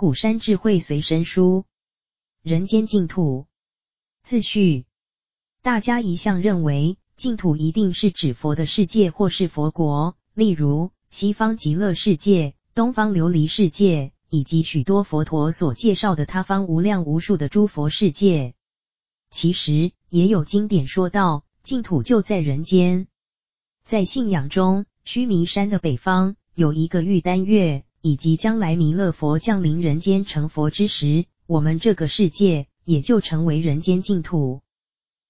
古山智慧随身书，人间净土。自序。大家一向认为净土一定是指佛的世界或是佛国，例如西方极乐世界、东方琉璃世界，以及许多佛陀所介绍的他方无量无数的诸佛世界。其实也有经典说道，净土就在人间。在信仰中，须弥山的北方有一个玉丹月。以及将来弥勒佛降临人间成佛之时，我们这个世界也就成为人间净土。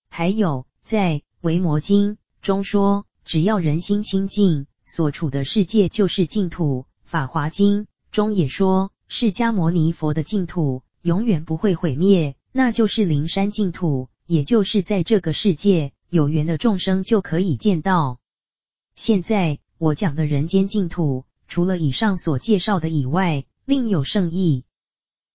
还有在《维摩经》中说，只要人心清净，所处的世界就是净土。《法华经》中也说，释迦牟尼佛的净土永远不会毁灭，那就是灵山净土，也就是在这个世界有缘的众生就可以见到。现在我讲的人间净土。除了以上所介绍的以外，另有圣意。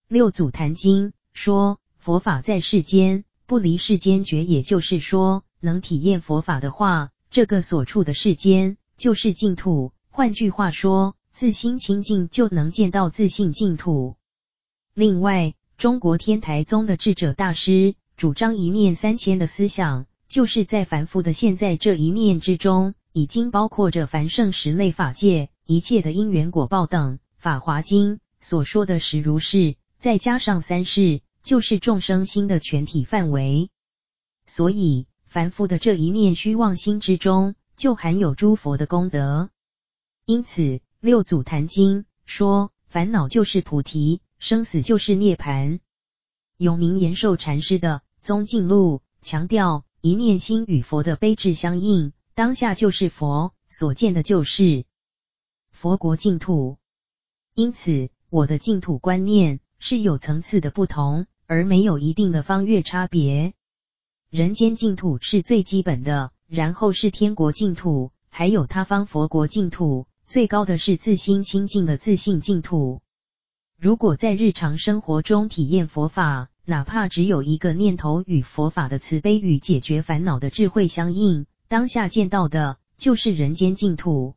六祖坛经说，佛法在世间，不离世间觉，也就是说，能体验佛法的话，这个所处的世间就是净土。换句话说，自心清净就能见到自性净土。另外，中国天台宗的智者大师主张一念三千的思想，就是在凡夫的现在这一念之中，已经包括着凡圣十类法界。一切的因缘果报等，《法华经》所说的实如是，再加上三世，就是众生心的全体范围。所以，凡夫的这一念虚妄心之中，就含有诸佛的功德。因此，六祖坛经说，烦恼就是菩提，生死就是涅槃。永明延寿禅师的《宗净录》强调，一念心与佛的悲智相应，当下就是佛，所见的就是。佛国净土，因此我的净土观念是有层次的不同，而没有一定的方位差别。人间净土是最基本的，然后是天国净土，还有他方佛国净土，最高的是自心清净的自性净土。如果在日常生活中体验佛法，哪怕只有一个念头与佛法的慈悲与解决烦恼的智慧相应，当下见到的就是人间净土。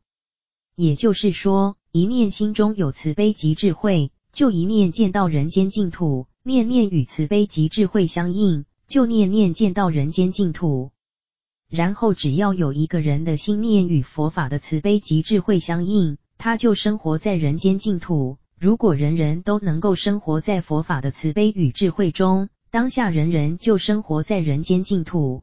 也就是说，一念心中有慈悲及智慧，就一念见到人间净土；念念与慈悲及智慧相应，就念念见到人间净土。然后，只要有一个人的心念与佛法的慈悲及智慧相应，他就生活在人间净土。如果人人都能够生活在佛法的慈悲与智慧中，当下人人就生活在人间净土。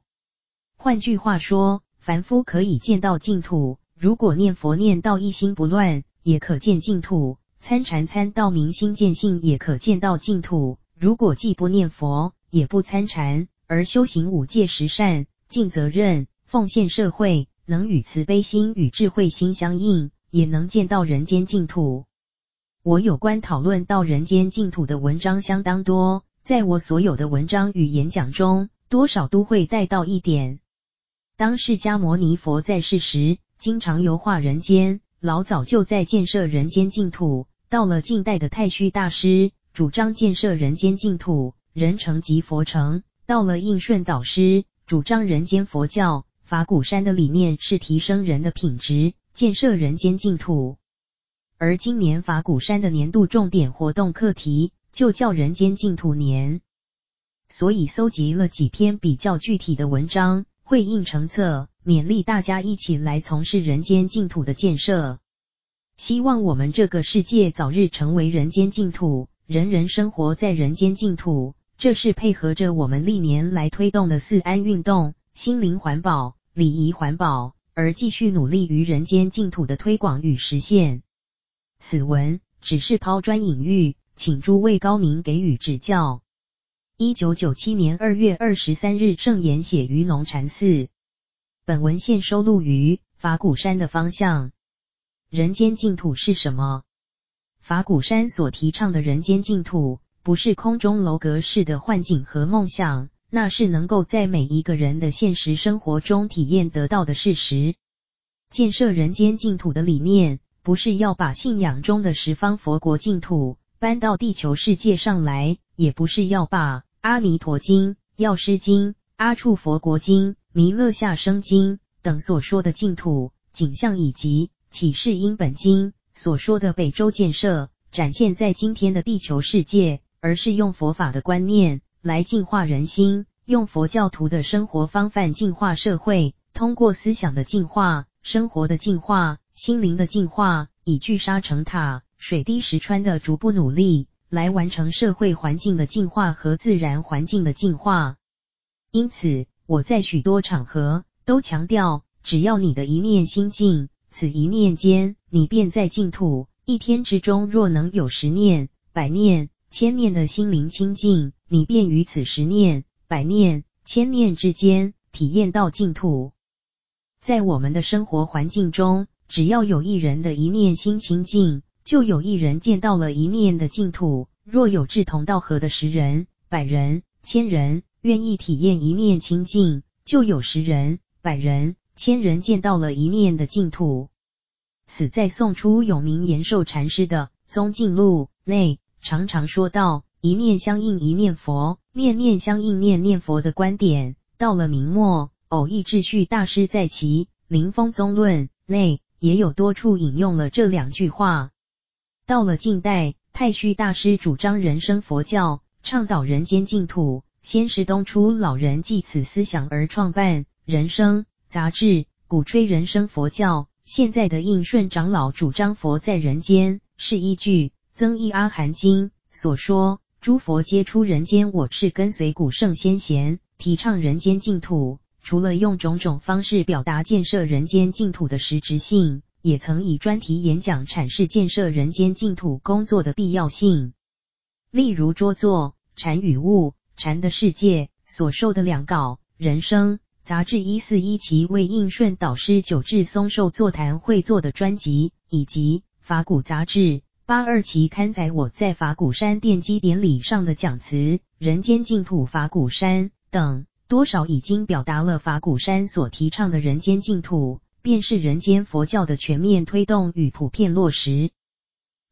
换句话说，凡夫可以见到净土。如果念佛念到一心不乱，也可见净土；参禅参到明心见性，也可见到净土。如果既不念佛，也不参禅，而修行五戒十善，尽责任，奉献社会，能与慈悲心与智慧心相应，也能见到人间净土。我有关讨论到人间净土的文章相当多，在我所有的文章与演讲中，多少都会带到一点：当释迦牟尼佛在世时，经常游化人间，老早就在建设人间净土。到了近代的太虚大师，主张建设人间净土，人成即佛成。到了应顺导师，主张人间佛教。法鼓山的理念是提升人的品质，建设人间净土。而今年法鼓山的年度重点活动课题就叫人间净土年，所以搜集了几篇比较具体的文章，会印成册。勉励大家一起来从事人间净土的建设，希望我们这个世界早日成为人间净土，人人生活在人间净土。这是配合着我们历年来推动的四安运动，心灵环保、礼仪环保，而继续努力于人间净土的推广与实现。此文只是抛砖引玉，请诸位高明给予指教。一九九七年二月二十三日，圣言写于农禅寺。本文献收录于法鼓山的方向。人间净土是什么？法鼓山所提倡的人间净土，不是空中楼阁式的幻境和梦想，那是能够在每一个人的现实生活中体验得到的事实。建设人间净土的理念，不是要把信仰中的十方佛国净土搬到地球世界上来，也不是要把《阿弥陀经》《药师经》《阿处佛国经》弥勒下生经等所说的净土景象，以及启示因本经所说的北洲建设，展现在今天的地球世界，而是用佛法的观念来净化人心，用佛教徒的生活方范净化社会，通过思想的净化、生活的净化、心灵的净化，以聚沙成塔、水滴石穿的逐步努力，来完成社会环境的净化和自然环境的净化。因此，我在许多场合都强调，只要你的一念心净，此一念间，你便在净土。一天之中，若能有十念、百念、千念的心灵清净，你便于此十念、百念、千念之间体验到净土。在我们的生活环境中，只要有一人的一念心清净，就有一人见到了一念的净土。若有志同道合的十人、百人、千人愿意体验一念清净，就有十人、百人、千人见到了一念的净土。此在宋初有名延寿禅师的《宗敬录》内常常说到“一念相应一念佛，念念相应念念佛”的观点。到了明末，偶益智旭大师在其《临风宗论》内也有多处引用了这两句话。到了近代，太虚大师主张人生佛教，倡导人间净土。先是东初老人继此思想而创办《人生》杂志，鼓吹人生佛教。现在的应顺长老主张佛在人间，是依据《增壹阿含经》所说，诸佛皆出人间，我是跟随古圣先贤，提倡人间净土。除了用种种方式表达建设人间净土的实质性，也曾以专题演讲阐释建设人间净土工作的必要性。例如拙作《禅与物》禅的世界所受的两稿，人生。杂志一四一期为应顺导师九志松寿座谈会做的专辑，以及法鼓杂志八二期刊载我在法鼓山奠基典礼上的讲词《人间净土法鼓山》等，多少已经表达了法鼓山所提倡的人间净土，便是人间佛教的全面推动与普遍落实。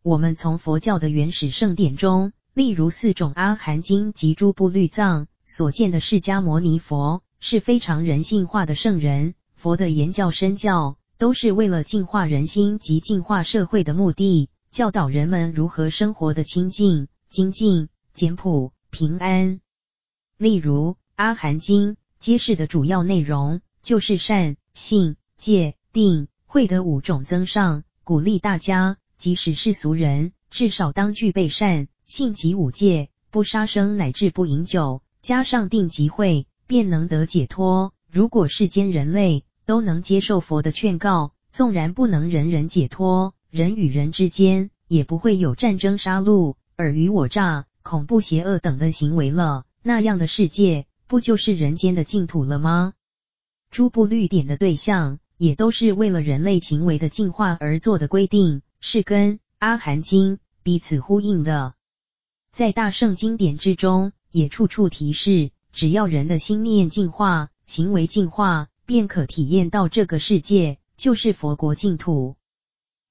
我们从佛教的原始圣典中，例如四种阿含经及诸部律藏所见的释迦牟尼佛。是非常人性化的圣人，佛的言教身教都是为了净化人心及净化社会的目的，教导人们如何生活的清净、精进、简朴、平安。例如《阿含经》揭示的主要内容就是善、信、戒、定、慧的五种增上，鼓励大家，即使是俗人，至少当具备善、性及五戒，不杀生乃至不饮酒，加上定及慧。便能得解脱。如果世间人类都能接受佛的劝告，纵然不能人人解脱，人与人之间也不会有战争、杀戮、尔虞我诈、恐怖、邪恶等的行为了。那样的世界，不就是人间的净土了吗？诸部律典的对象，也都是为了人类行为的净化而做的规定，是跟《阿含经》彼此呼应的。在大圣经典之中，也处处提示。只要人的心念净化，行为净化，便可体验到这个世界就是佛国净土。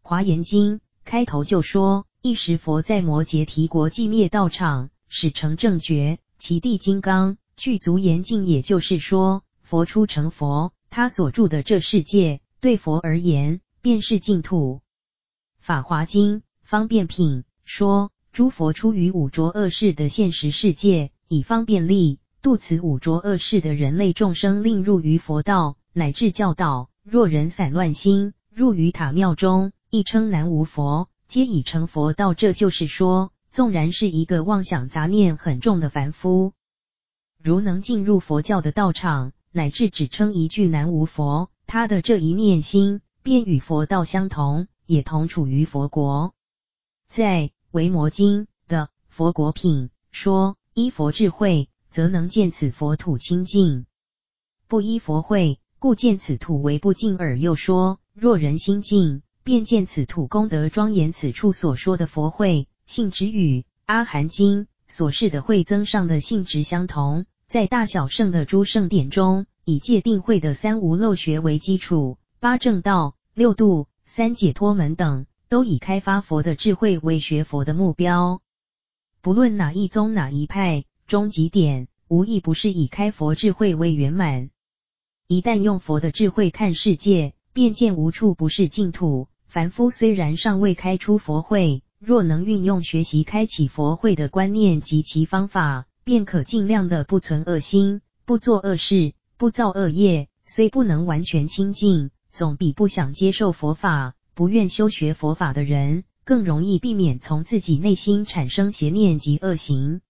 华严经开头就说：“一时佛在摩羯提国寂灭道场，始成正觉，其地金刚具足严净。”也就是说，佛初成佛，他所住的这世界，对佛而言便是净土。法华经方便品说：“诸佛出于五浊恶世的现实世界，以方便力。”度此五浊恶世的人类众生，令入于佛道，乃至教导。若人散乱心，入于塔庙中，亦称南无佛，皆已成佛道。这就是说，纵然是一个妄想杂念很重的凡夫，如能进入佛教的道场，乃至只称一句南无佛，他的这一念心便与佛道相同，也同处于佛国。在《维摩经》的佛国品说：依佛智慧。则能见此佛土清净，不依佛慧，故见此土为不净耳。又说，若人心净，便见此土功德庄严。此处所说的佛慧性质与《阿含经》所示的慧增上的性质相同。在大小圣的诸圣典中，以戒定慧的三无漏学为基础，八正道、六度、三解脱门等，都以开发佛的智慧为学佛的目标。不论哪一宗哪一派。终极点无一不是以开佛智慧为圆满。一旦用佛的智慧看世界，便见无处不是净土。凡夫虽然尚未开出佛慧，若能运用学习开启佛慧的观念及其方法，便可尽量的不存恶心，不做恶事，不造恶业。虽不能完全清净，总比不想接受佛法、不愿修学佛法的人更容易避免从自己内心产生邪念及恶行。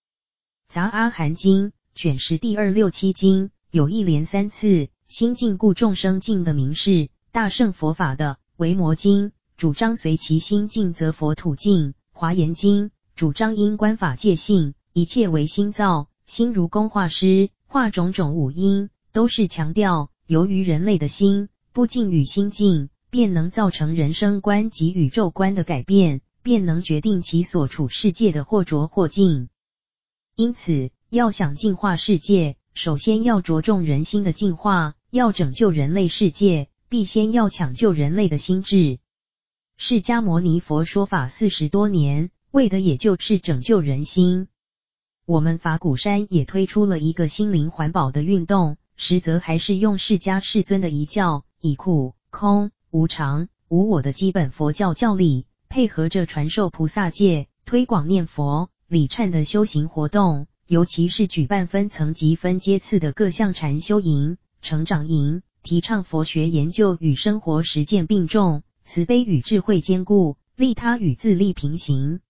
杂阿含经卷十第二六七经有一连三次心净故众生净的名士。大圣佛法的维摩经主张随其心净则佛土净，华严经主张因观法界性，一切唯心造，心如工画师，画种种五音，都是强调。由于人类的心不净与心净，便能造成人生观及宇宙观的改变，便能决定其所处世界的或浊或净。因此，要想净化世界，首先要着重人心的净化；要拯救人类世界，必先要抢救人类的心智。释迦牟尼佛说法四十多年，为的也就是拯救人心。我们法鼓山也推出了一个心灵环保的运动。实则还是用释迦世尊的遗教，以苦、空、无常、无我的基本佛教教理，配合着传授菩萨戒、推广念佛、礼忏的修行活动，尤其是举办分层级分阶次的各项禅修营、成长营，提倡佛学研究与生活实践并重，慈悲与智慧兼顾，利他与自利平行。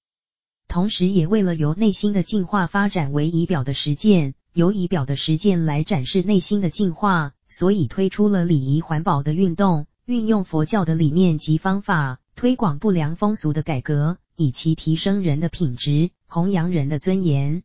同时，也为了由内心的进化发展为仪表的实践。由仪表的实践来展示内心的进化，所以推出了礼仪环保的运动，运用佛教的理念及方法，推广不良风俗的改革，以其提升人的品质，弘扬人的尊严。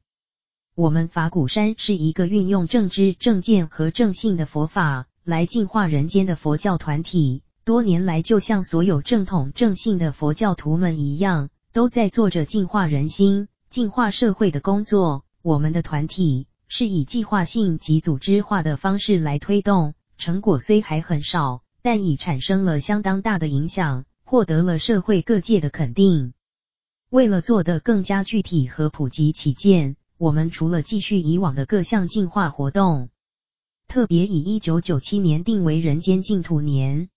我们法鼓山是一个运用正知正见和正信的佛法来净化人间的佛教团体，多年来就像所有正统正信的佛教徒们一样，都在做着净化人心、净化社会的工作。我们的团体。是以计划性及组织化的方式来推动，成果虽还很少，但已产生了相当大的影响，获得了社会各界的肯定。为了做得更加具体和普及起见，我们除了继续以往的各项净化活动，特别以一九九七年定为人间净土年。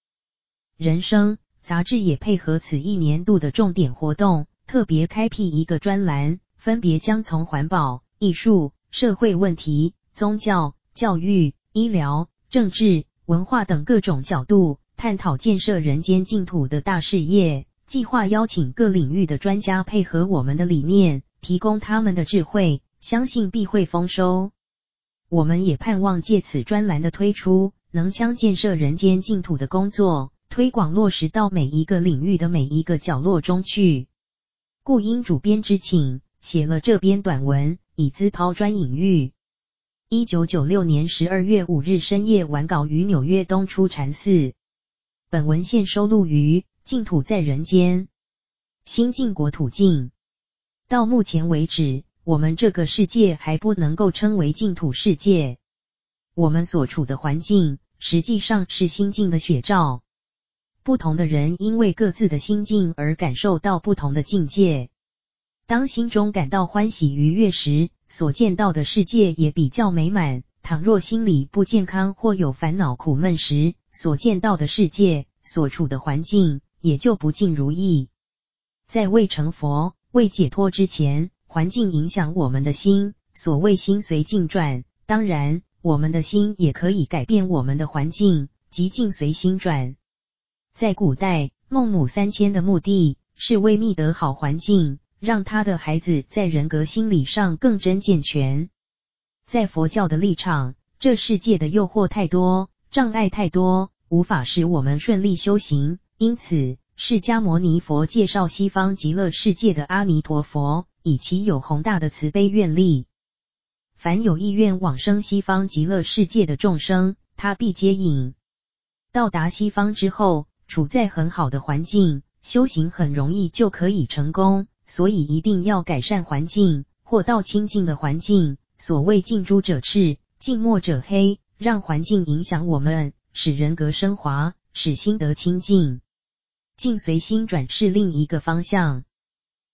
人生杂志也配合此一年度的重点活动，特别开辟一个专栏，分别将从环保、艺术。社会问题、宗教、教育、医疗、政治、文化等各种角度探讨建设人间净土的大事业。计划邀请各领域的专家配合我们的理念，提供他们的智慧，相信必会丰收。我们也盼望借此专栏的推出，能将建设人间净土的工作推广落实到每一个领域的每一个角落中去。故因主编之请，写了这篇短文。以资抛砖引玉。一九九六年十二月五日深夜完稿于纽约东出禅寺。本文现收录于《净土在人间》，心净国土境。到目前为止，我们这个世界还不能够称为净土世界。我们所处的环境，实际上是心境的写照。不同的人因为各自的心境而感受到不同的境界。当心中感到欢喜愉悦时，所见到的世界也比较美满；倘若心理不健康或有烦恼苦闷时，所见到的世界、所处的环境也就不尽如意。在未成佛、未解脱之前，环境影响我们的心，所谓心随境转。当然，我们的心也可以改变我们的环境，即境随心转。在古代，孟母三迁的目的是为觅得好环境。让他的孩子在人格心理上更真健全。在佛教的立场，这世界的诱惑太多，障碍太多，无法使我们顺利修行。因此，释迦牟尼佛介绍西方极乐世界的阿弥陀佛，以其有宏大的慈悲愿力，凡有意愿往生西方极乐世界的众生，他必接引。到达西方之后，处在很好的环境，修行很容易就可以成功。所以一定要改善环境，或到清净的环境。所谓近朱者赤，近墨者黑，让环境影响我们，使人格升华，使心得清净。境随心转是另一个方向。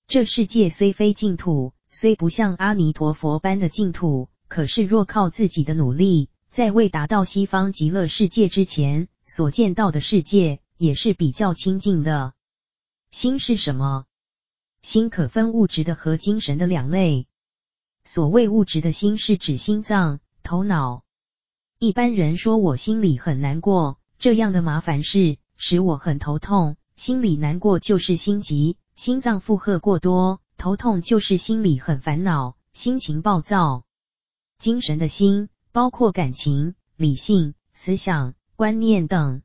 这世界虽非净土，虽不像阿弥陀佛般的净土，可是若靠自己的努力，在未达到西方极乐世界之前，所见到的世界也是比较清净的。心是什么？心可分物质的和精神的两类。所谓物质的心是指心脏、头脑。一般人说我心里很难过，这样的麻烦事使我很头痛。心里难过就是心急，心脏负荷过多；头痛就是心里很烦恼，心情暴躁。精神的心包括感情、理性、思想、观念等。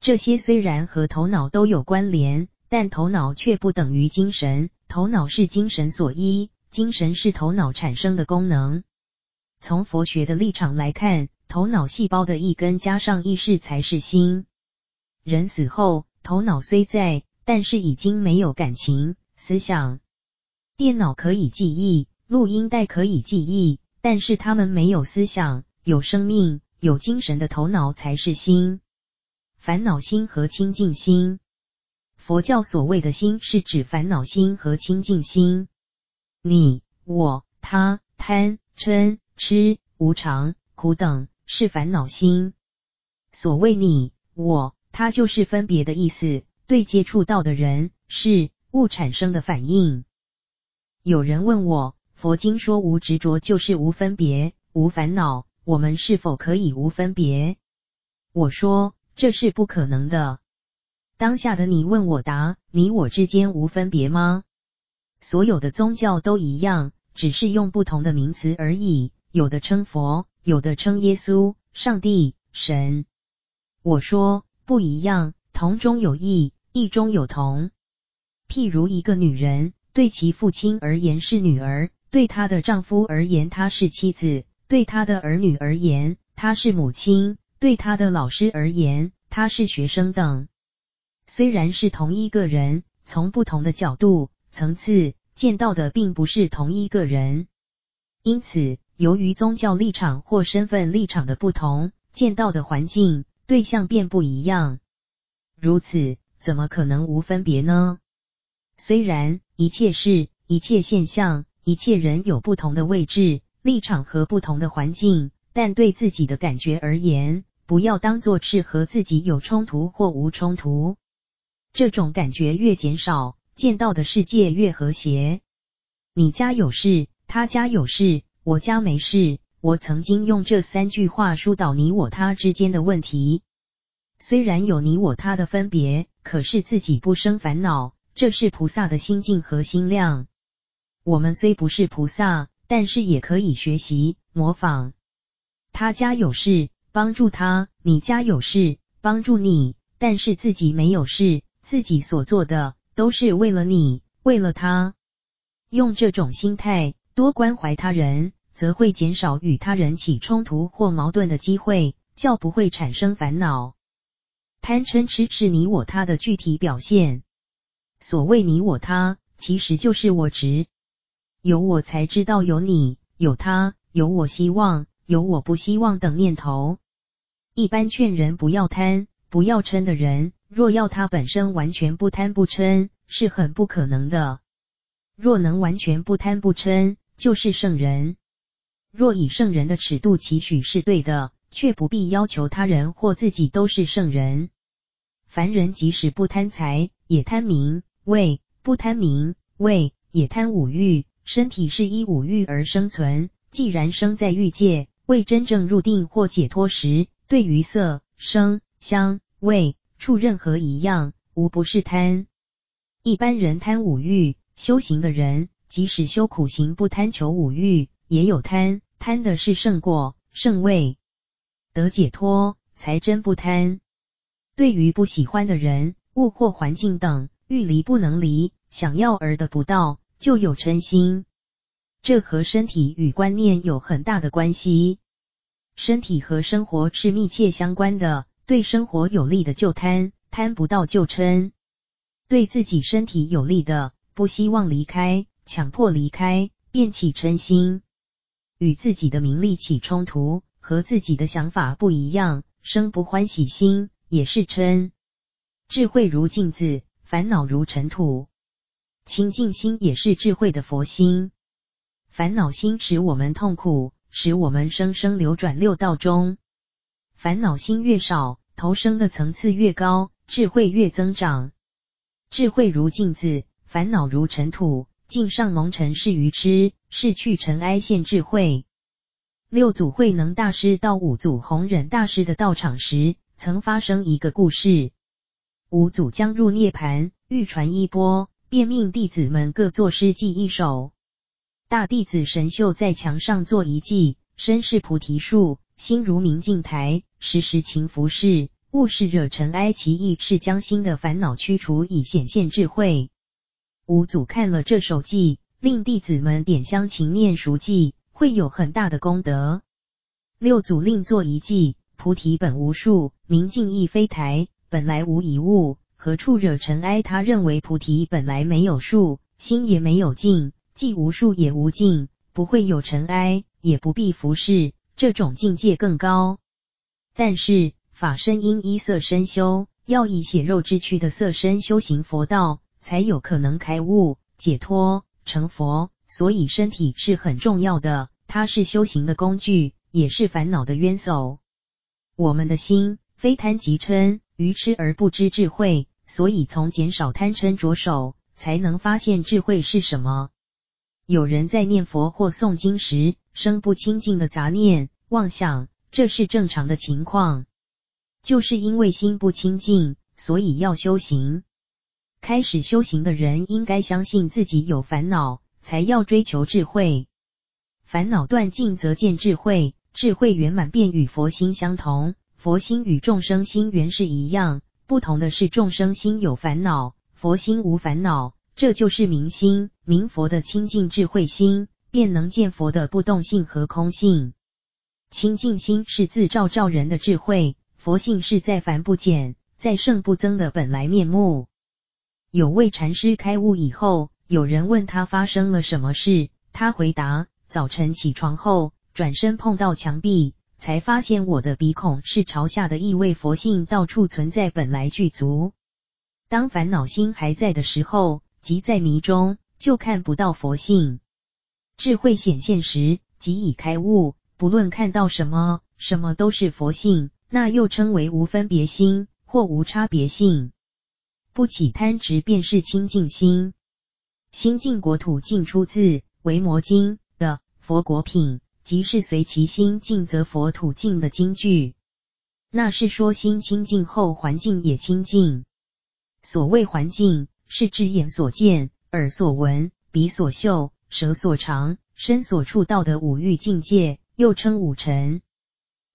这些虽然和头脑都有关联，但头脑却不等于精神。头脑是精神所依，精神是头脑产生的功能。从佛学的立场来看，头脑细胞的一根加上意识才是心。人死后，头脑虽在，但是已经没有感情、思想。电脑可以记忆，录音带可以记忆，但是他们没有思想。有生命、有精神的头脑才是心。烦恼心和清净心，佛教所谓的心是指烦恼心和清净心。你、我、他、贪、嗔、痴、无常、苦等是烦恼心。所谓你、我。他就是分别的意思，对接触到的人、事、物产生的反应。有人问我，佛经说无执着就是无分别、无烦恼，我们是否可以无分别？我说这是不可能的。当下的你问我答，你我之间无分别吗？所有的宗教都一样，只是用不同的名词而已，有的称佛，有的称耶稣、上帝、神。我说。不一样，同中有异，异中有同。譬如一个女人，对其父亲而言是女儿，对她的丈夫而言她是妻子，对她的儿女而言她是母亲，对她的老师而言她是学生等。虽然是同一个人，从不同的角度、层次见到的并不是同一个人。因此，由于宗教立场或身份立场的不同，见到的环境。对象便不一样，如此怎么可能无分别呢？虽然一切事、一切现象、一切人有不同的位置、立场和不同的环境，但对自己的感觉而言，不要当作是和自己有冲突或无冲突。这种感觉越减少，见到的世界越和谐。你家有事，他家有事，我家没事。我曾经用这三句话疏导你我他之间的问题。虽然有你我他的分别，可是自己不生烦恼，这是菩萨的心境和心量。我们虽不是菩萨，但是也可以学习模仿。他家有事，帮助他；你家有事，帮助你。但是自己没有事，自己所做的都是为了你，为了他。用这种心态，多关怀他人。则会减少与他人起冲突或矛盾的机会，较不会产生烦恼。贪嗔痴是你我他的具体表现。所谓你我他，其实就是我执。有我才知道有你、有他、有我希望、有我不希望等念头。一般劝人不要贪、不要嗔的人，若要他本身完全不贪不嗔，是很不可能的。若能完全不贪不嗔，就是圣人。若以圣人的尺度期许是对的，却不必要求他人或自己都是圣人。凡人即使不贪财，也贪名位；不贪名位，也贪五欲。身体是依五欲而生存。既然生在欲界，未真正入定或解脱时，对于色、声、香、味、处任何一样，无不是贪。一般人贪五欲，修行的人即使修苦行不贪求五欲，也有贪。贪的是圣果、圣位，得解脱才真不贪。对于不喜欢的人、物或环境等，欲离不能离，想要而得不到，就有嗔心。这和身体与观念有很大的关系。身体和生活是密切相关的，对生活有利的就贪，贪不到就嗔；对自己身体有利的，不希望离开，强迫离开，便起嗔心。与自己的名利起冲突，和自己的想法不一样，生不欢喜心，也是嗔。智慧如镜子，烦恼如尘土。清净心也是智慧的佛心。烦恼心使我们痛苦，使我们生生流转六道中。烦恼心越少，投生的层次越高，智慧越增长。智慧如镜子，烦恼如尘土，镜上蒙尘是愚痴，是去尘埃现智慧。六祖慧能大师到五祖弘忍大师的道场时，曾发生一个故事。五祖将入涅槃，欲传衣钵，便命弟子们各作诗记一首。大弟子神秀在墙上作一记：身是菩提树，心如明镜台，时时勤拂拭，勿使惹尘埃。其意是将心的烦恼驱除，以显现智慧。五祖看了这首记，令弟子们点香勤念熟记，会有很大的功德。六祖另作一记：菩提本无树，明镜亦非台，本来无一物，何处惹尘埃？他认为菩提本来没有树，心也没有镜。既无树也无镜，不会有尘埃，也不必拂拭，这种境界更高。但是法身应依色身修，要以血肉之躯的色身修行佛道，才有可能开悟解脱成佛。所以身体是很重要的，它是修行的工具，也是烦恼的冤首。我们的心非贪即嗔，愚痴而不知智慧，所以从减少贪嗔着手，才能发现智慧是什么。有人在念佛或诵经时生不清净的杂念、妄想，这是正常的情况。就是因为心不清净，所以要修行。开始修行的人应该相信自己有烦恼，才要追求智慧。烦恼断尽则见智慧，智慧圆满便与佛心相同。佛心与众生心原是一样，不同的是众生心有烦恼，佛心无烦恼。这就是明心，明佛的清净智慧心，便能见佛的不动性和空性。清净心是自照照人的智慧，佛性是在凡不减，在圣不增的本来面目。有位禅师开悟以后，有人问他发生了什么事，他回答：早晨起床后，转身碰到墙壁，才发现我的鼻孔是朝下的，意味佛性到处存在，本来具足。当烦恼心还在的时候，即在迷中，就看不到佛性。智慧显现时，即已开悟。不论看到什么，什么都是佛性，那又称为无分别心或无差别性。不起贪执，便是清净心。心净国土净出自《维摩经》的佛国品，即是随其心净则佛土净的经句。那是说心清净后，环境也清净。所谓环境。是指眼所见、耳所闻、鼻所嗅、舌所尝、身所触到的五欲境界，又称五尘。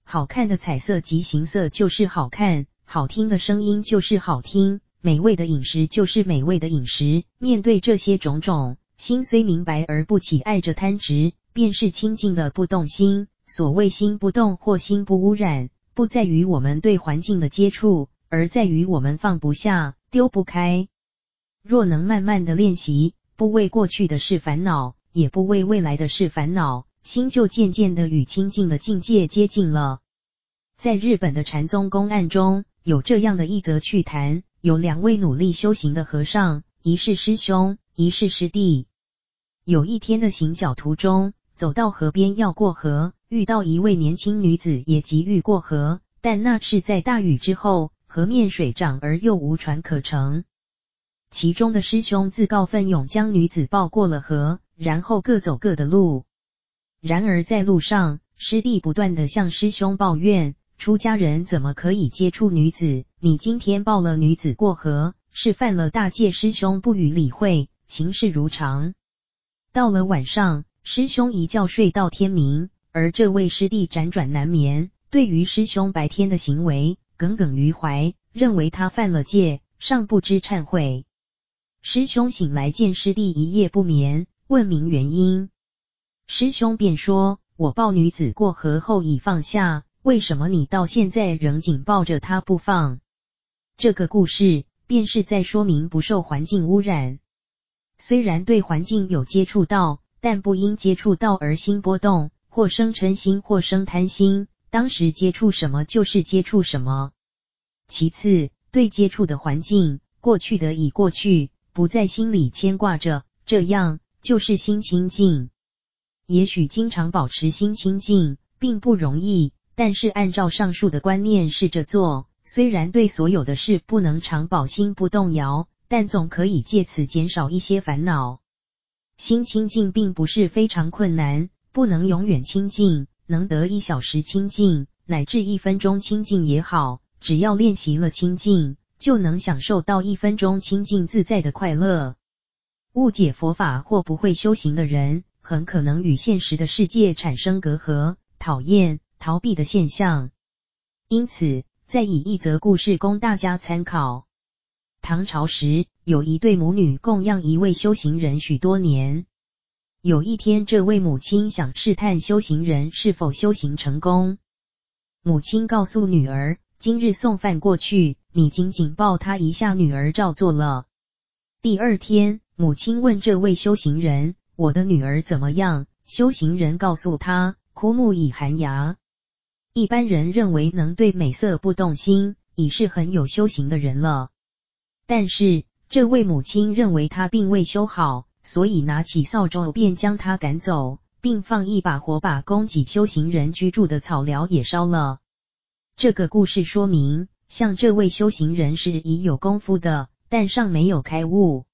好看的彩色及形色就是好看，好听的声音就是好听，美味的饮食就是美味的饮食。面对这些种种，心虽明白而不起爱着贪执，便是清净的不动心。所谓心不动或心不污染，不在于我们对环境的接触，而在于我们放不下、丢不开。若能慢慢的练习，不为过去的事烦恼，也不为未来的事烦恼，心就渐渐的与清净的境界接近了。在日本的禅宗公案中，有这样的一则趣谈：有两位努力修行的和尚，一是师兄，一是师弟。有一天的行脚途中，走到河边要过河，遇到一位年轻女子，也急欲过河，但那是在大雨之后，河面水涨而又无船可乘。其中的师兄自告奋勇将女子抱过了河，然后各走各的路。然而在路上，师弟不断地向师兄抱怨：出家人怎么可以接触女子？你今天抱了女子过河，是犯了大戒。师兄不予理会，行事如常。到了晚上，师兄一觉睡到天明，而这位师弟辗转难眠，对于师兄白天的行为耿耿于怀，认为他犯了戒，尚不知忏悔。师兄醒来见师弟一夜不眠，问明原因。师兄便说：“我抱女子过河后已放下，为什么你到现在仍紧抱着她不放？”这个故事便是在说明不受环境污染。虽然对环境有接触到，但不因接触到而心波动，或生嗔心，或生贪心。当时接触什么就是接触什么。其次，对接触的环境，过去的已过去。不在心里牵挂着，这样就是心清净。也许经常保持心清净并不容易，但是按照上述的观念试着做，虽然对所有的事不能常保心不动摇，但总可以借此减少一些烦恼。心清净并不是非常困难，不能永远清净，能得一小时清净，乃至一分钟清净也好，只要练习了清净，就能享受到一分钟清净自在的快乐。误解佛法或不会修行的人，很可能与现实的世界产生隔阂、讨厌、逃避的现象。因此，再以一则故事供大家参考。唐朝时，有一对母女供养一位修行人许多年。有一天，这位母亲想试探修行人是否修行成功。母亲告诉女儿：“今日送饭过去，你紧紧抱他一下。”女儿照做了。第二天，母亲问这位修行人：“我的女儿怎么样？”修行人告诉他：“枯木已寒芽。”一般人认为能对美色不动心，已是很有修行的人了。但是这位母亲认为他并未修好，所以拿起扫帚便将他赶走，并放一把火把供给修行人居住的草寮也烧了。这个故事说明，像这位修行人是已有功夫的，但尚没有开悟。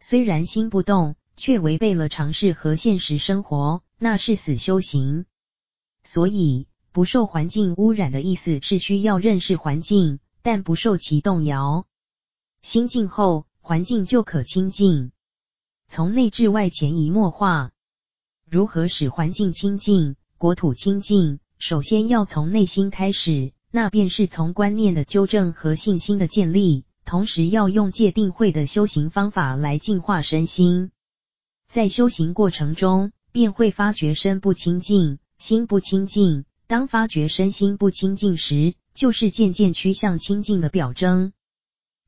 虽然心不动，却违背了常识和现实生活，那是死修行。所以，不受环境污染的意思是需要认识环境，但不受其动摇。心净后，环境就可清净。从内至外，潜移默化。如何使环境清净、国土清净？首先要从内心开始，那便是从观念的纠正和信心的建立。同时要用戒定慧的修行方法来净化身心，在修行过程中，便会发觉身不清净，心不清净。当发觉身心不清净时，就是渐渐趋向清净的表征。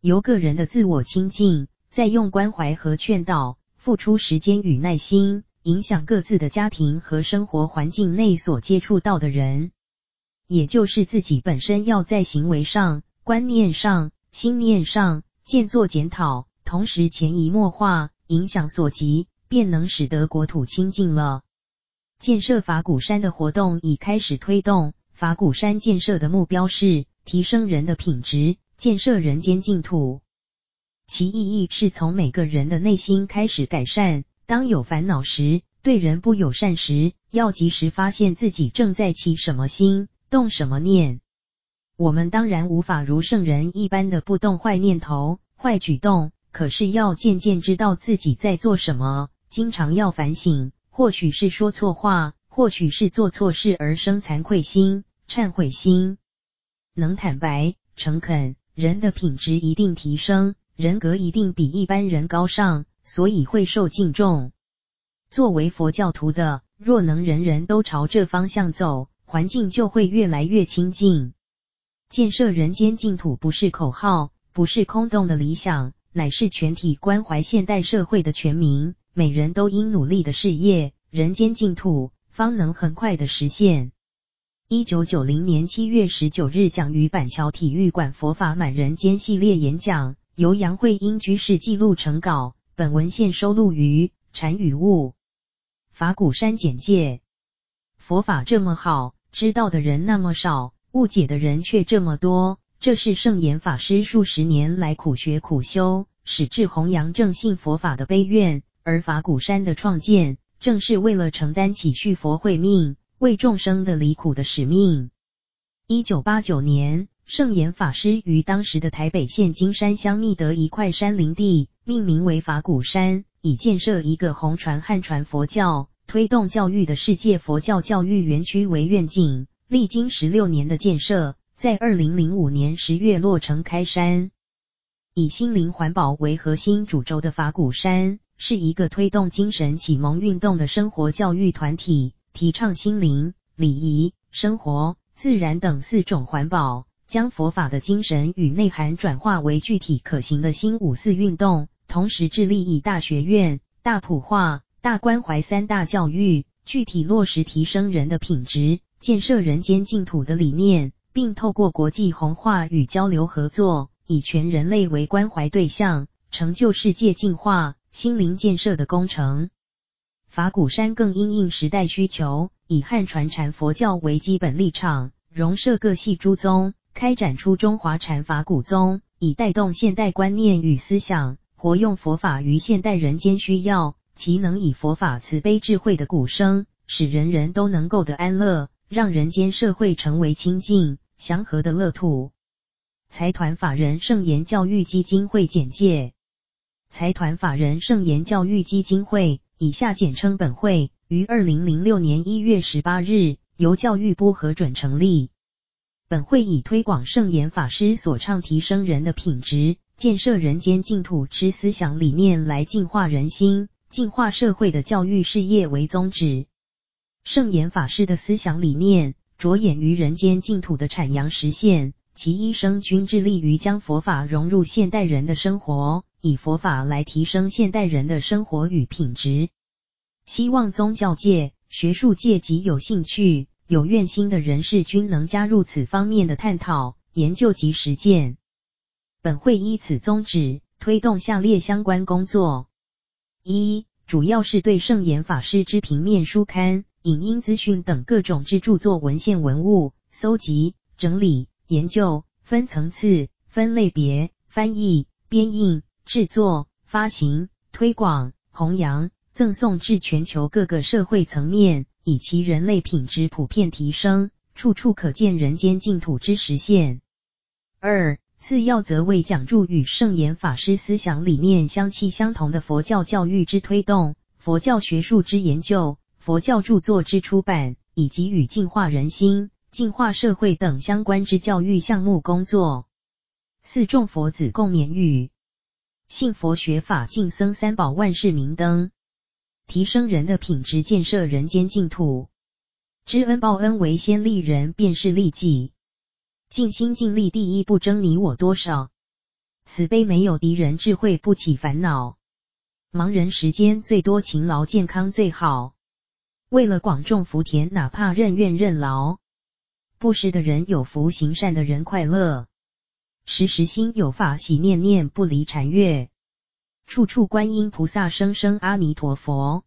由个人的自我清净，再用关怀和劝导，付出时间与耐心，影响各自的家庭和生活环境内所接触到的人，也就是自己本身要在行为上、观念上。心念上渐作检讨，同时潜移默化，影响所及，便能使得国土清净了。建设法鼓山的活动已开始推动。法鼓山建设的目标是提升人的品质，建设人间净土。其意义是从每个人的内心开始改善。当有烦恼时，对人不友善时，要及时发现自己正在起什么心，动什么念。我们当然无法如圣人一般的不动坏念头、坏举动，可是要渐渐知道自己在做什么，经常要反省。或许是说错话，或许是做错事而生惭愧心、忏悔心。能坦白、诚恳，人的品质一定提升，人格一定比一般人高尚，所以会受敬重。作为佛教徒的，若能人人都朝这方向走，环境就会越来越清净。建设人间净土不是口号，不是空洞的理想，乃是全体关怀现代社会的全民，每人都应努力的事业。人间净土方能很快的实现。一九九零年七月十九日讲于板桥体育馆佛法满人间系列演讲，由杨慧英居士记录成稿。本文现收录于禅语悟。法鼓山简介：佛法这么好，知道的人那么少。误解的人却这么多，这是圣严法师数十年来苦学苦修，矢志弘扬正信佛法的悲愿。而法鼓山的创建，正是为了承担起续佛慧命、为众生的离苦的使命。一九八九年，圣严法师于当时的台北县金山乡觅得一块山林地，命名为法鼓山，以建设一个弘传汉传佛教、推动教育的世界佛教教育园区为愿景。历经十六年的建设，在二零零五年十月落成开山。以心灵环保为核心主轴的法鼓山，是一个推动精神启蒙运动的生活教育团体，提倡心灵、礼仪、生活、自然等四种环保，将佛法的精神与内涵转化为具体可行的新五四运动，同时致力以大学院、大普化、大关怀三大教育，具体落实提升人的品质。建设人间净土的理念，并透过国际弘化与交流合作，以全人类为关怀对象，成就世界净化、心灵建设的工程。法鼓山更因应时代需求，以汉传禅佛教为基本立场，融摄各系诸宗，开展出中华禅法鼓宗、以带动现代观念与思想，活用佛法于现代人间需要，其能以佛法慈悲智慧的鼓声，使人人都能够得安乐，让人间社会成为清净祥和的乐土。财团法人圣言教育基金会简介：财团法人圣言教育基金会，以下简称本会，于二零零六年一月十八日由教育部核准成立。本会以推广圣严法师所倡提升人的品质、建设人间净土之思想理念来净化人心、净化社会的教育事业为宗旨。圣严法师的思想理念着眼于人间净土的阐扬实现，其一生均致力于将佛法融入现代人的生活，以佛法来提升现代人的生活与品质。希望宗教界、学术界及有兴趣。有愿心的人士均能加入此方面的探讨、研究及实践。本会依此宗旨，推动下列相关工作：一、主要是对圣严法师之平面书刊、影音资讯等各种之著作文献文物搜集、整理、研究，分层次、分类别、翻译、编印、制作、发行、推广、弘扬、赠送至全球各个社会层面。以其人类品质普遍提升，处处可见人间净土之实现。二、次要则为讲助与圣严法师思想理念相契相同的佛教教育之推动、佛教学术之研究、佛教著作之出版，以及与净化人心、净化社会等相关之教育项目工作。四、众佛子共勉语，信佛学法净僧三宝万世明灯。提升人的品质，建设人间净土。知恩报恩，为先利人，便是利己。尽心尽力，第一不争你我多少。慈悲没有敌人，智慧不起烦恼。忙人时间最多，勤劳健康最好。为了广种福田，哪怕任怨任劳。布施的人有福，行善的人快乐。时时心有法喜，念念不离禅悦。处处观音菩萨，声声阿弥陀佛。